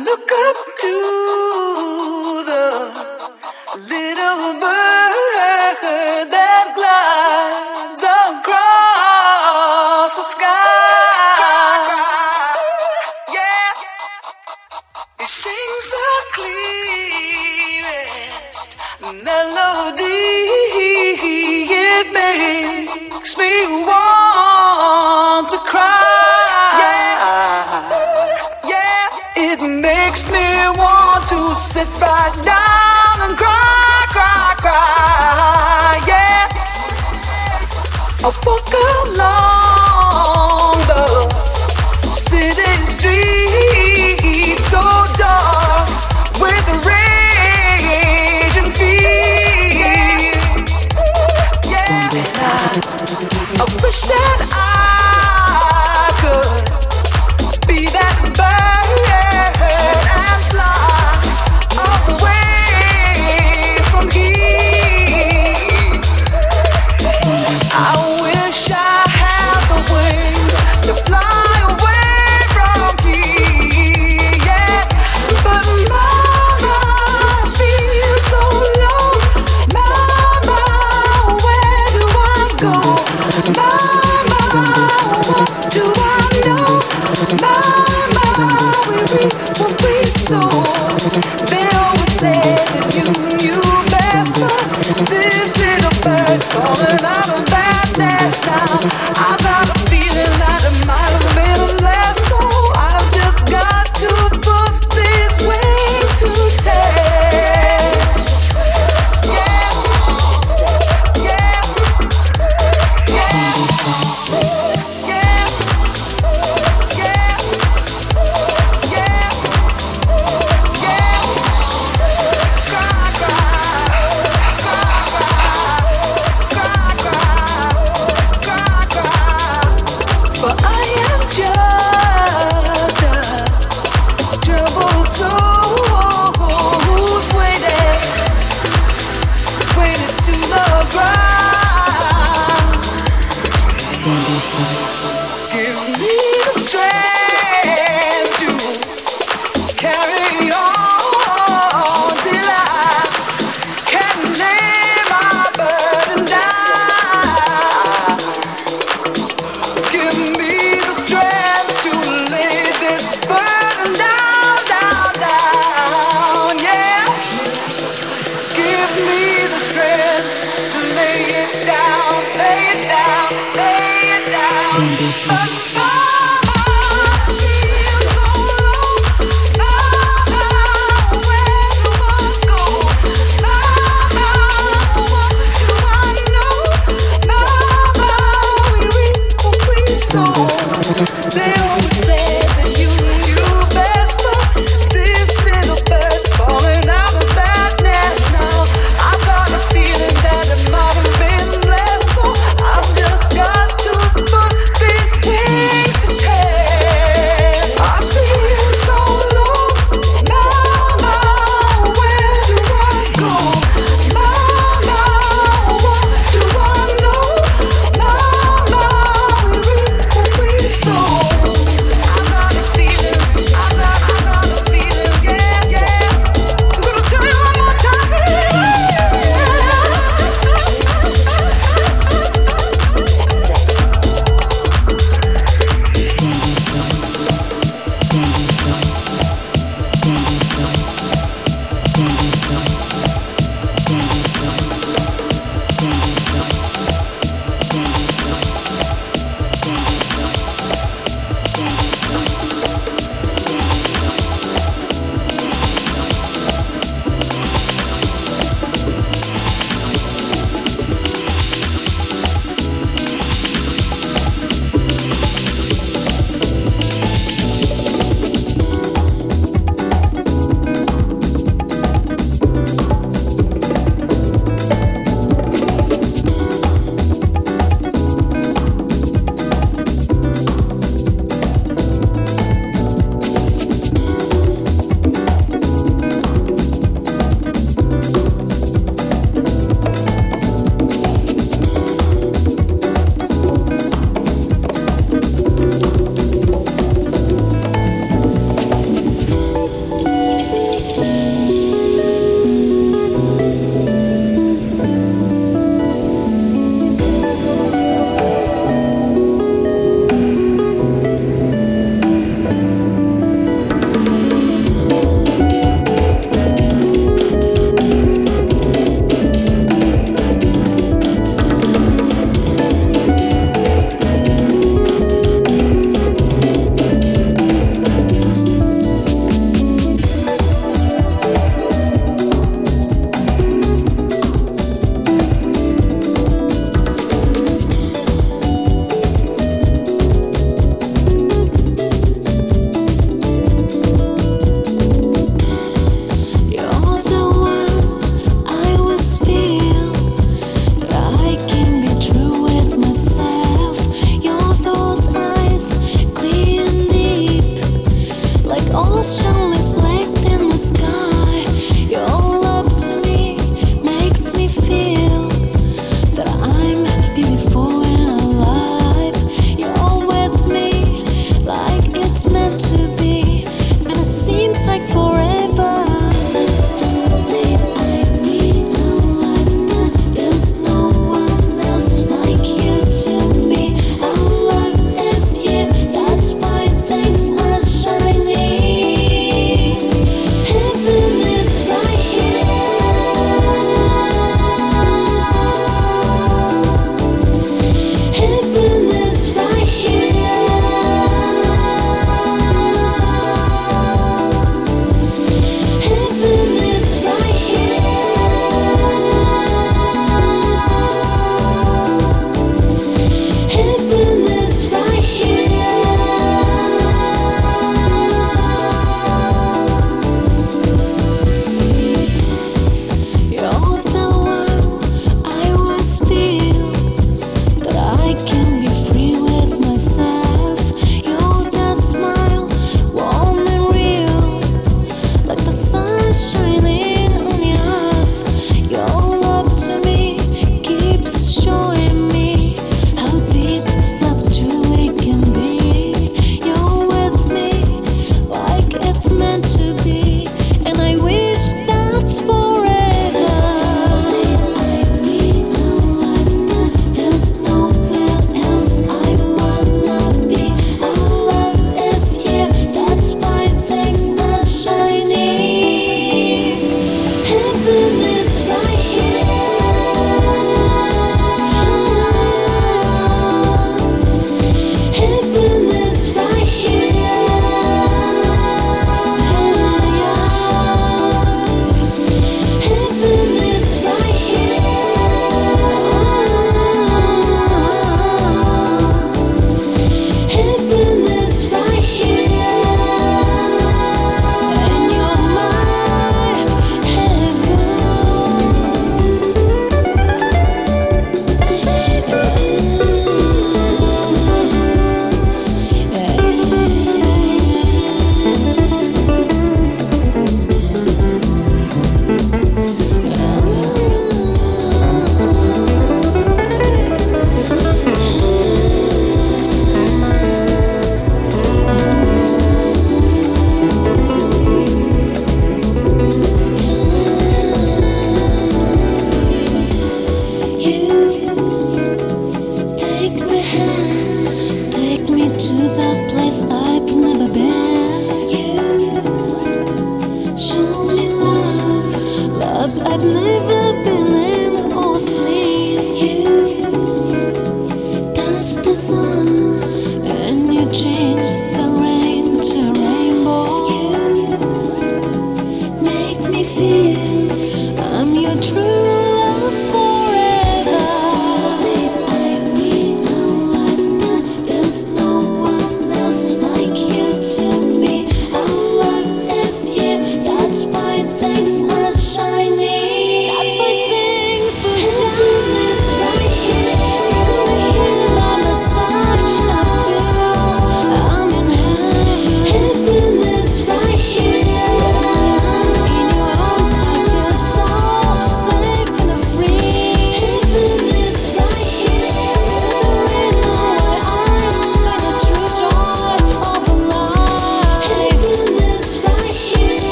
soul.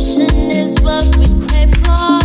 Passion is what we crave for.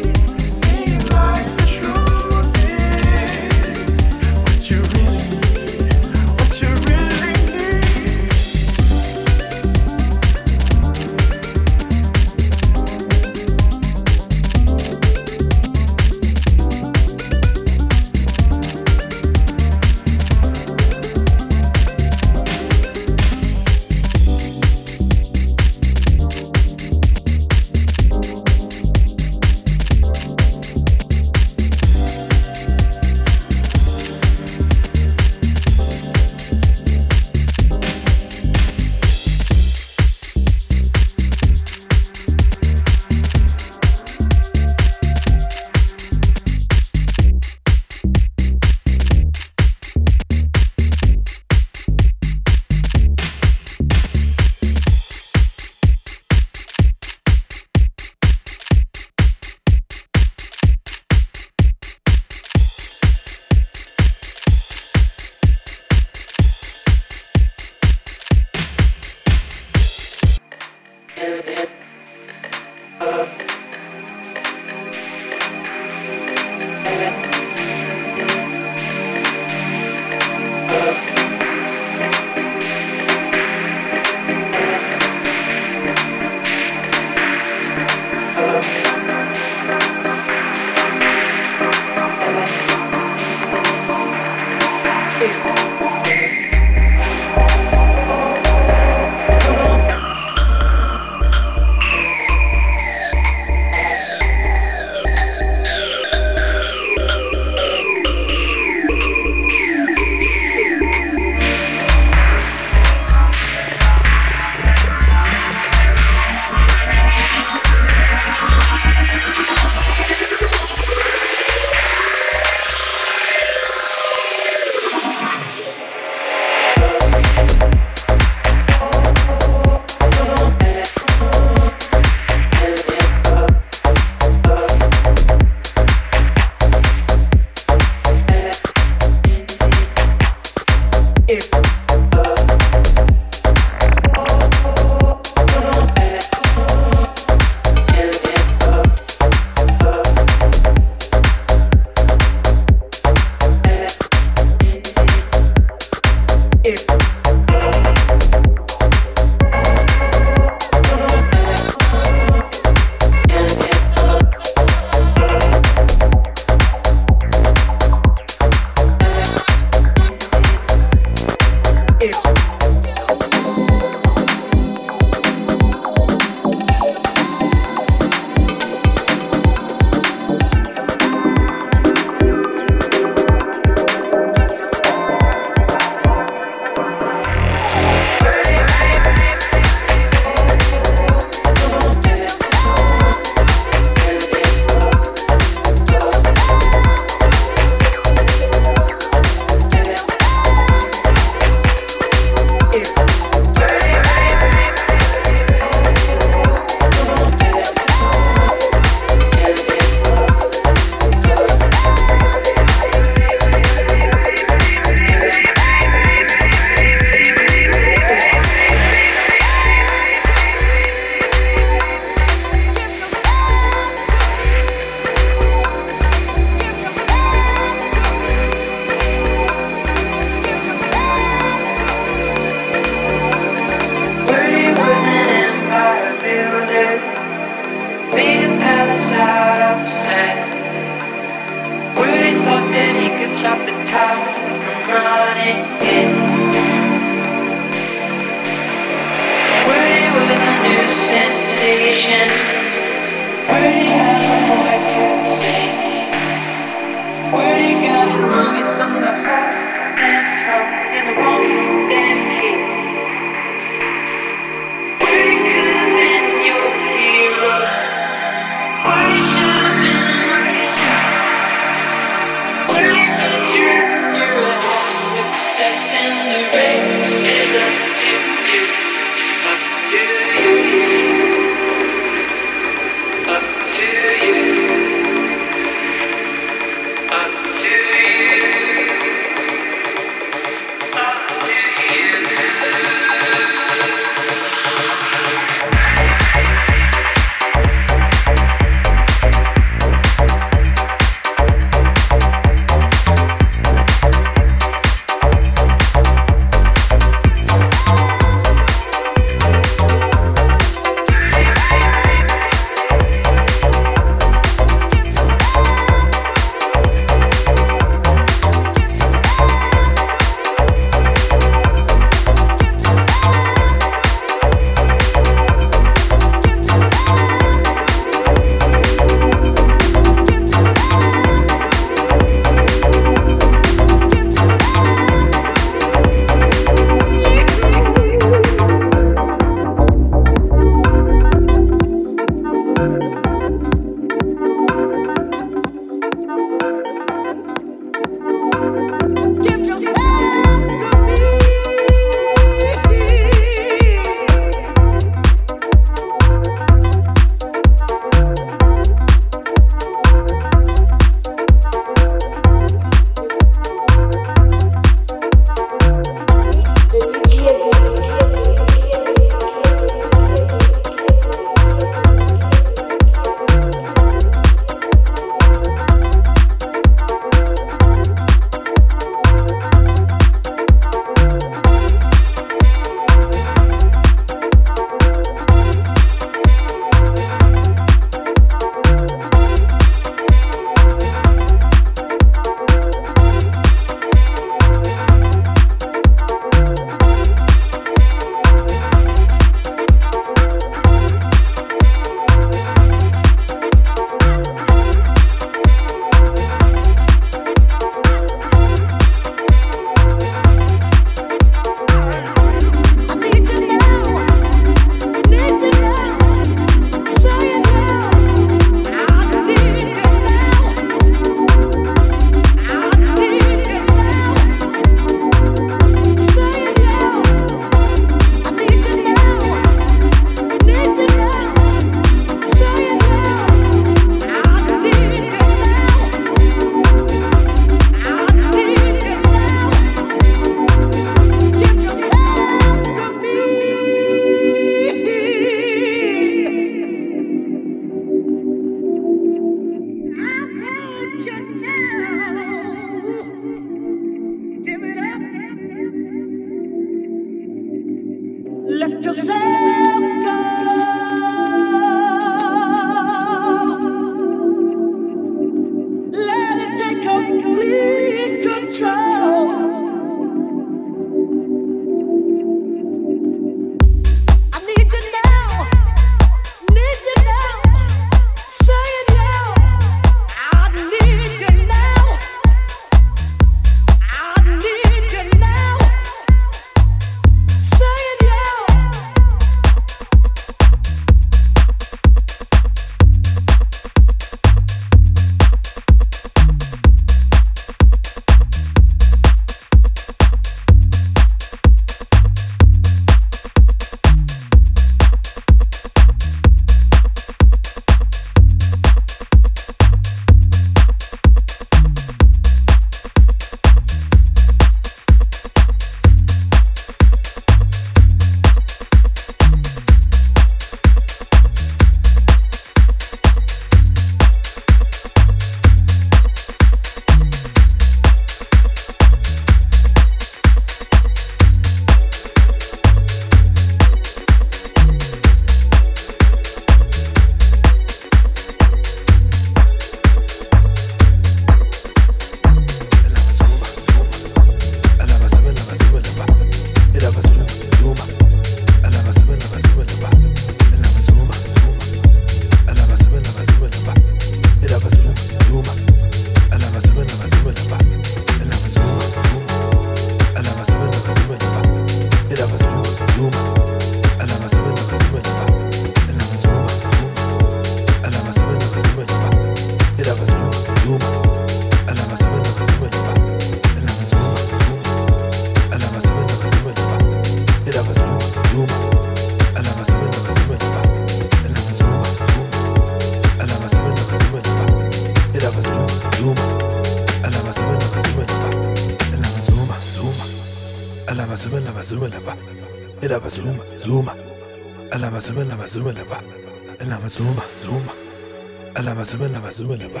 Zuma laba zuma lapa.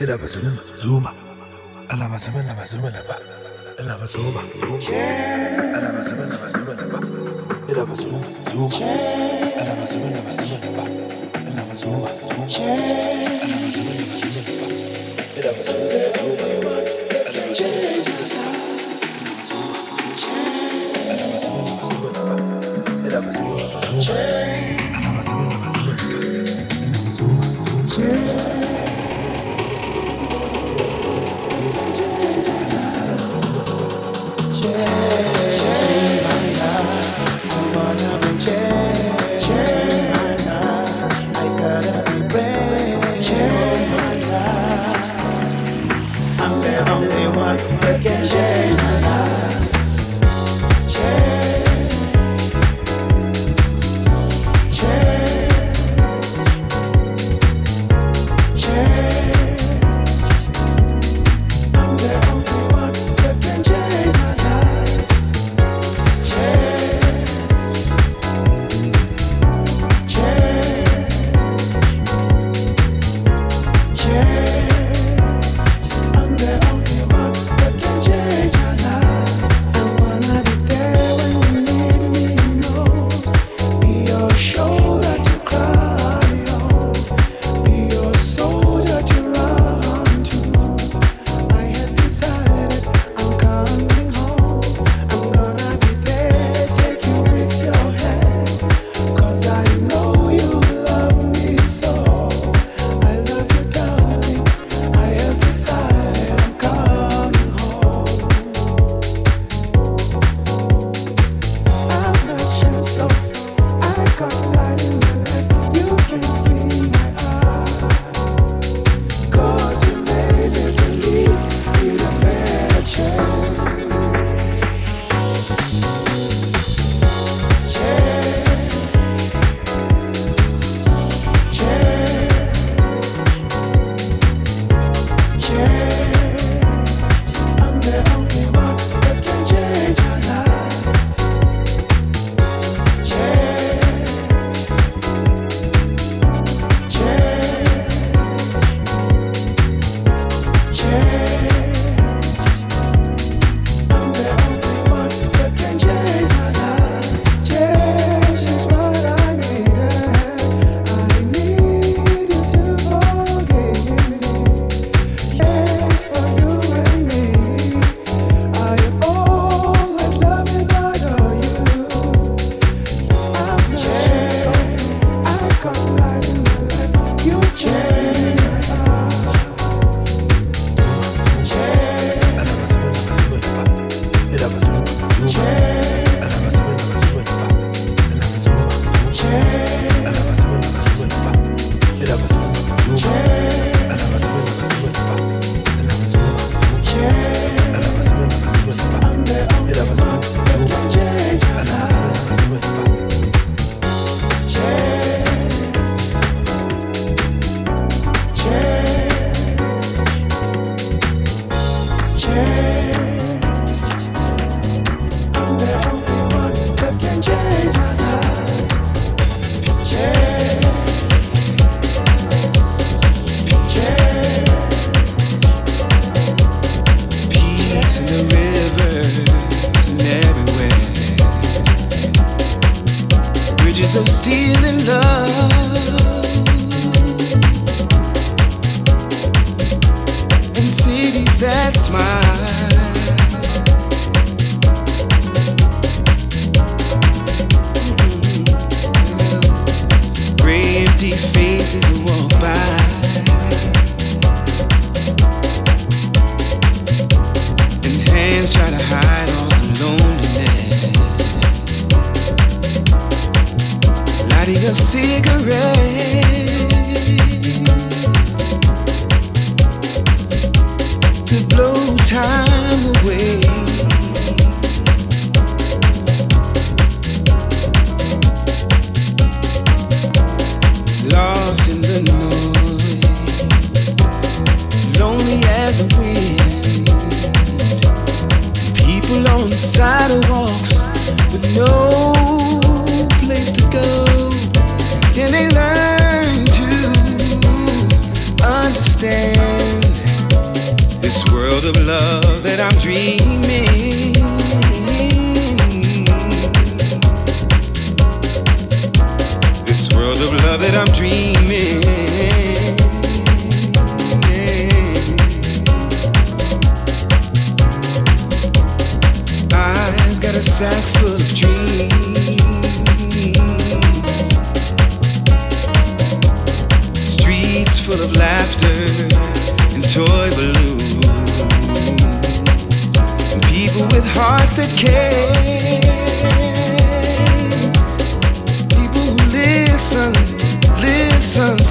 Ilaba eh, zuma, eh, eh, zuma. Alaba zuma laba zuma lapa. Ilaba zuma, zuma. Alaba zuma laba zuma lapa. Ilaba zuma, zuma. Alaba zuma laba zuma lapa. Ilaba zuma, zuma. Alaba zuma laba zuma lapa. Ilaba zuma, People on sidewalks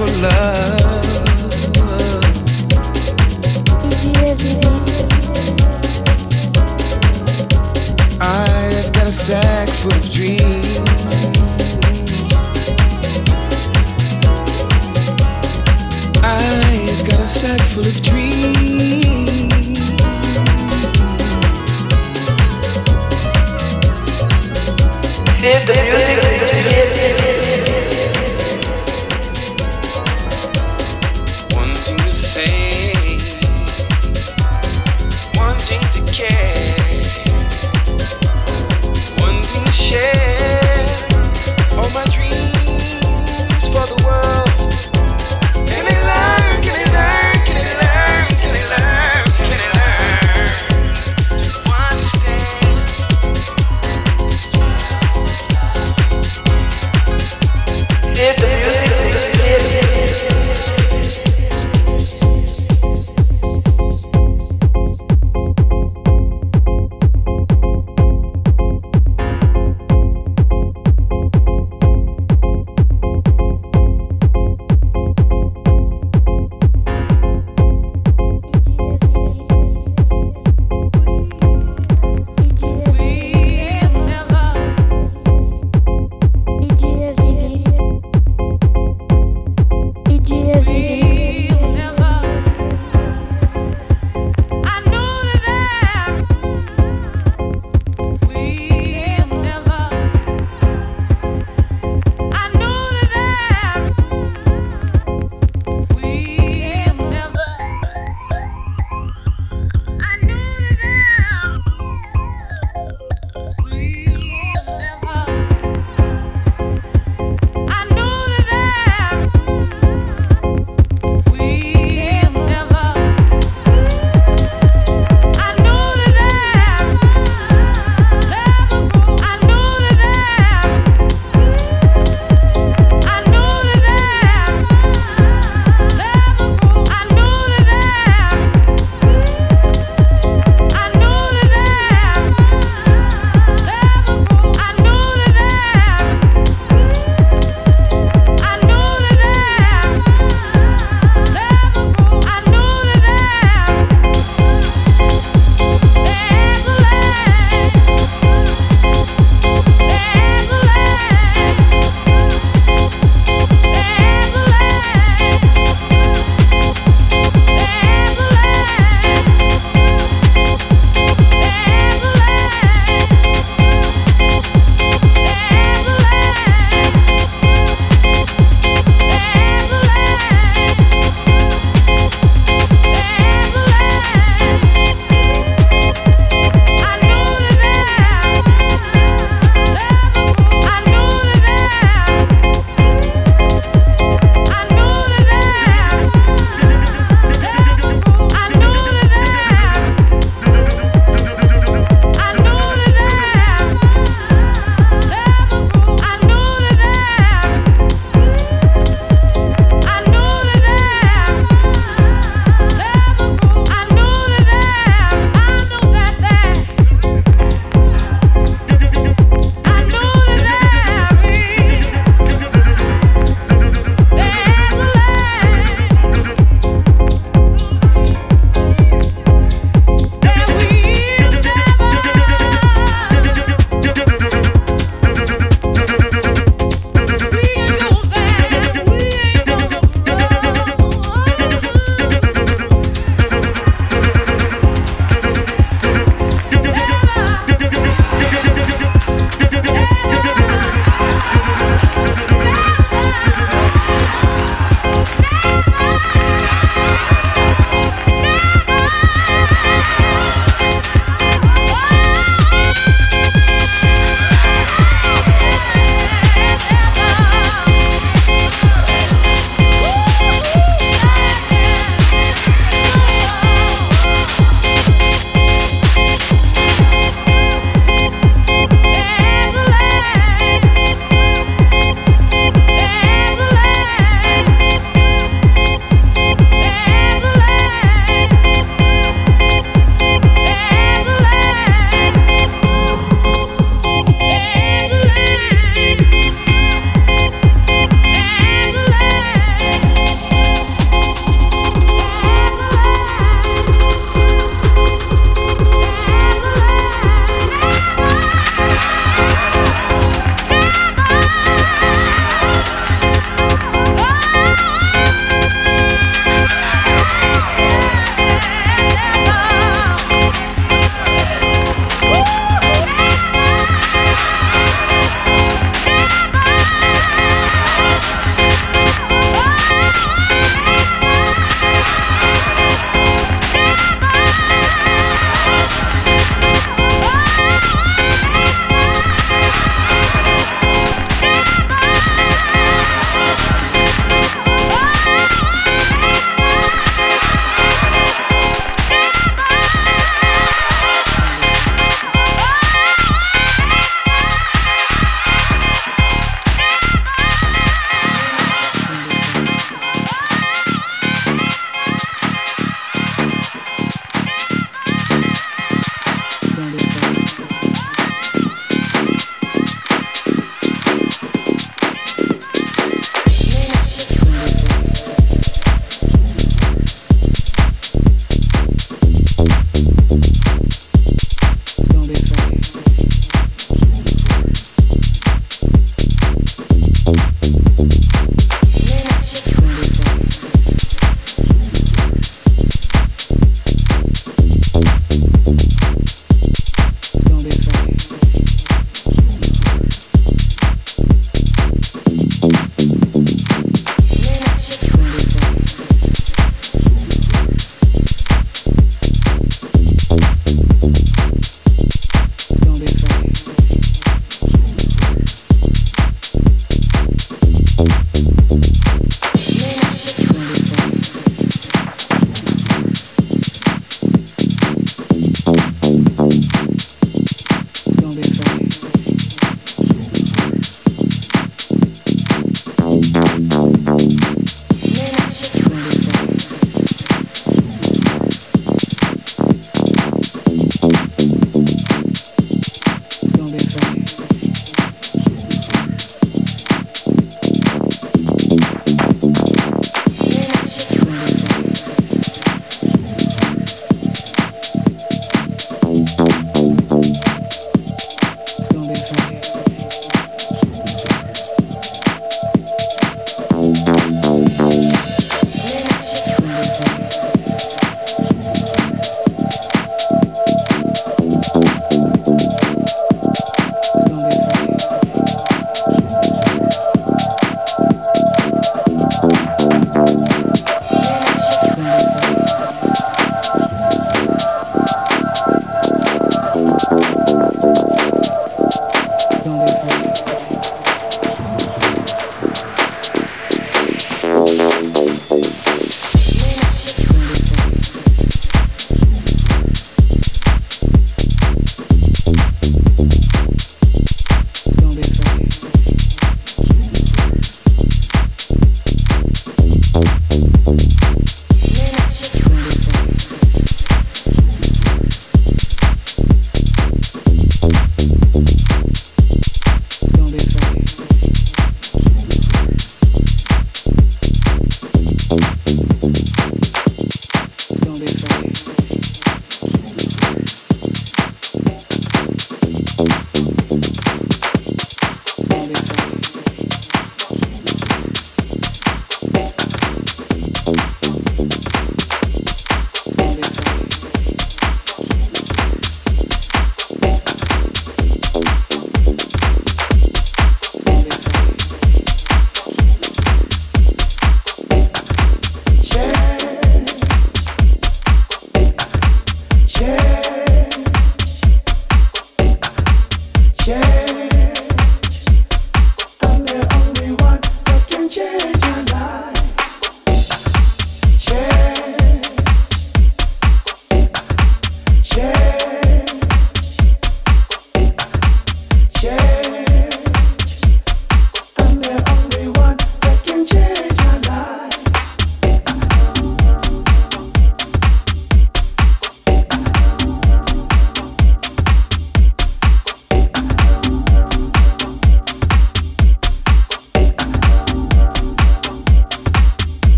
for love. I've got a sack full of dreams. I've got a sack full of dreams. The music.